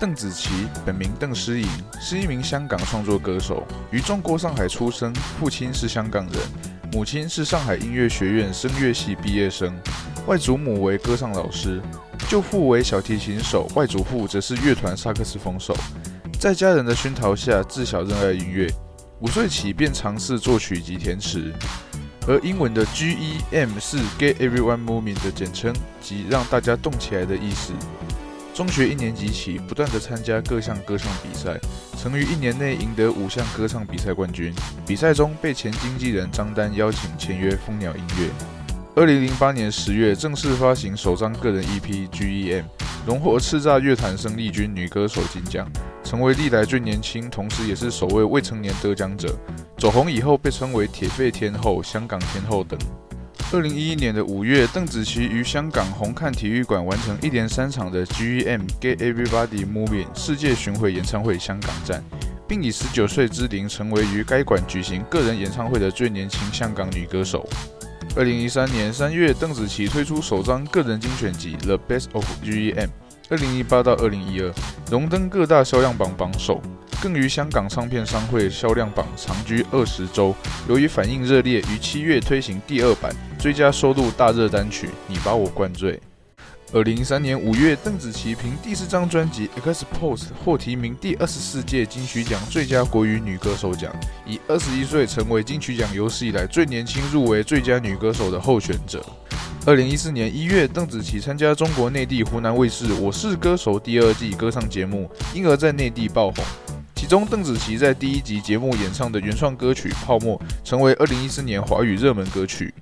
邓紫棋，本名邓诗颖，是一名香港创作歌手，于中国上海出生，父亲是香港人，母亲是上海音乐学院声乐系毕业生，外祖母为歌唱老师，舅父为小提琴手，外祖父则是乐团萨克斯风手。在家人的熏陶下，自小热爱音乐，五岁起便尝试作曲及填词。而英文的 GEM 是 Get Everyone Moving 的简称，即让大家动起来的意思。中学一年级起，不断的参加各项歌唱比赛，曾于一年内赢得五项歌唱比赛冠军。比赛中被前经纪人张丹邀请签约蜂鸟音乐。二零零八年十月，正式发行首张个人 EP GEM，荣获叱咤乐坛生力军女歌手金奖，成为历来最年轻，同时也是首位未成年得奖者。走红以后，被称为铁肺天后、香港天后等。二零一一年的五月，邓紫棋于香港红磡体育馆完成一连三场的 GEM Get Everybody Moving 世界巡回演唱会香港站，并以十九岁之龄成为于该馆举行个人演唱会的最年轻香港女歌手。二零一三年三月，邓紫棋推出首张个人精选集《The Best of GEM》，二零一八到二零一二荣登各大销量榜榜首。更于香港唱片商会销量榜长居二十周。由于反应热烈，于七月推行第二版，追加收录大热单曲《你把我灌醉》。二零一三年五月，邓紫棋凭第四张专辑《X Pose》获提名第二十四届金曲奖最佳国语女歌手奖，以二十一岁成为金曲奖有史以来最年轻入围最佳女歌手的候选者。二零一四年一月，邓紫棋参加中国内地湖南卫视《我是歌手》第二季歌唱节目，因而在内地爆红。中，邓紫棋在第一集节目演唱的原创歌曲《泡沫》成为二零一四年华语热门歌曲。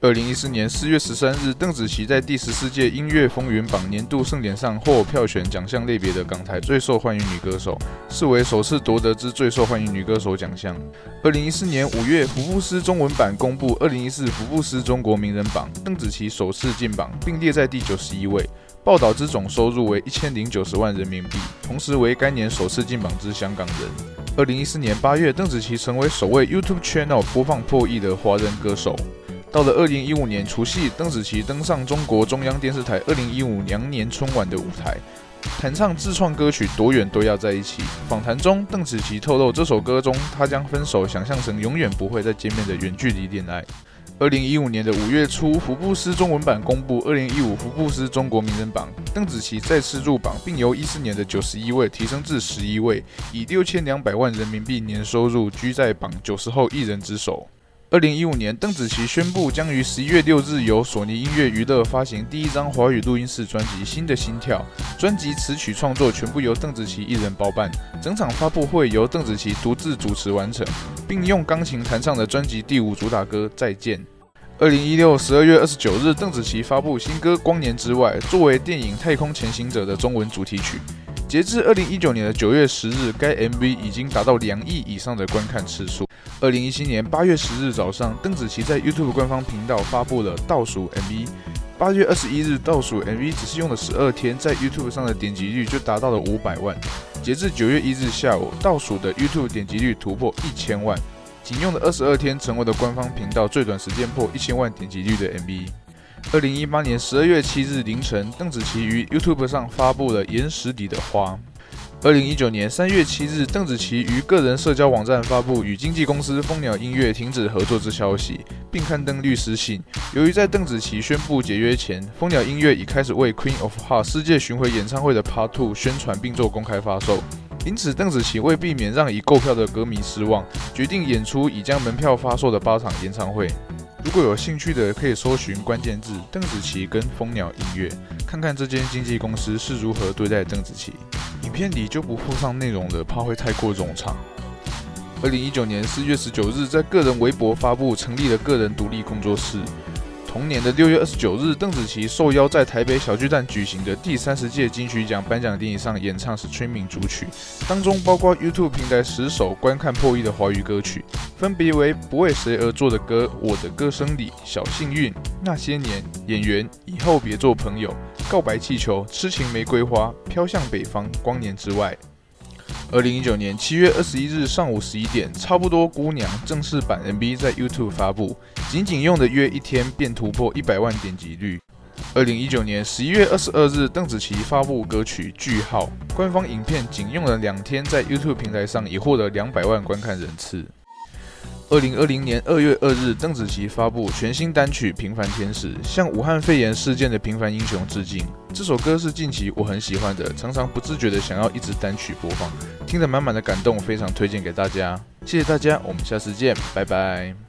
二零一四年四月十三日，邓紫棋在第十四届音乐风云榜年度盛典上获票选奖项类别的港台最受欢迎女歌手，视为首次夺得之最受欢迎女歌手奖项。二零一四年五月，福布斯中文版公布二零一四福布斯中国名人榜，邓紫棋首次进榜，并列在第九十一位。报道之总收入为一千零九十万人民币，同时为该年首次进榜之香港人。二零一四年八月，邓紫棋成为首位 YouTube Channel 播放破亿的华人歌手。到了二零一五年除夕，邓紫棋登上中国中央电视台二零一五羊年春晚的舞台，弹唱自创歌曲《多远都要在一起》。访谈中，邓紫棋透露，这首歌中她将分手想象成永远不会再见面的远距离恋爱。二零一五年的五月初，福布斯中文版公布二零一五福布斯中国名人榜，邓紫棋再次入榜，并由一四年的九十一位提升至十一位，以六千两百万人民币年收入居在榜九十后一人之首。二零一五年，邓紫棋宣布将于十一月六日由索尼音乐娱乐发行第一张华语录音室专辑《新的心跳》。专辑词曲创作全部由邓紫棋一人包办，整场发布会由邓紫棋独自主持完成，并用钢琴弹唱的专辑第五主打歌《再见》。二零一六十二月二十九日，邓紫棋发布新歌《光年之外》，作为电影《太空前行者》的中文主题曲。截至二零一九年的九月十日，该 MV 已经达到两亿以上的观看次数。二零一七年八月十日早上，邓紫棋在 YouTube 官方频道发布了倒数 MV。八月二十一日，倒数 MV 只是用了十二天，在 YouTube 上的点击率就达到了五百万。截至九月一日下午，倒数的 YouTube 点击率突破一千万，仅用了二十二天，成为了官方频道最短时间破一千万点击率的 MV。二零一八年十二月七日凌晨，邓紫棋于 YouTube 上发布了《岩石里的花》。二零一九年三月七日，邓紫棋于个人社交网站发布与经纪公司蜂鸟音乐停止合作之消息，并刊登律师信。由于在邓紫棋宣布解约前，蜂鸟音乐已开始为《Queen of Heart》世界巡回演唱会的 Part Two 宣传并做公开发售，因此邓紫棋为避免让已购票的歌迷失望，决定演出已将门票发售的八场演唱会。如果有兴趣的，可以搜寻关键字“邓紫棋”跟“蜂鸟音乐”，看看这间经纪公司是如何对待邓紫棋。片里就不附上内容了，怕会太过冗长。二零一九年四月十九日，在个人微博发布成立了个人独立工作室。同年的六月二十九日，邓紫棋受邀在台北小巨蛋举行的第三十届金曲奖颁奖典礼上演唱《Streaming》主曲，当中包括 YouTube 平台十首观看破亿的华语歌曲，分别为《不为谁而作的歌》、《我的歌声里》、《小幸运》、《那些年》、《演员》、《以后别做朋友》、《告白气球》、《痴情玫瑰花》、《飘向北方》、《光年之外》。二零一九年七月二十一日上午十一点，差不多姑娘正式版 MV 在 YouTube 发布，仅仅用的约一天便突破一百万点击率。二零一九年十一月二十二日，邓紫棋发布歌曲《句号》，官方影片仅用了两天，在 YouTube 平台上已获得两百万观看人次。二零二零年二月二日，邓紫棋发布全新单曲《平凡天使》，向武汉肺炎事件的平凡英雄致敬。这首歌是近期我很喜欢的，常常不自觉的想要一直单曲播放，听得满满的感动，非常推荐给大家。谢谢大家，我们下次见，拜拜。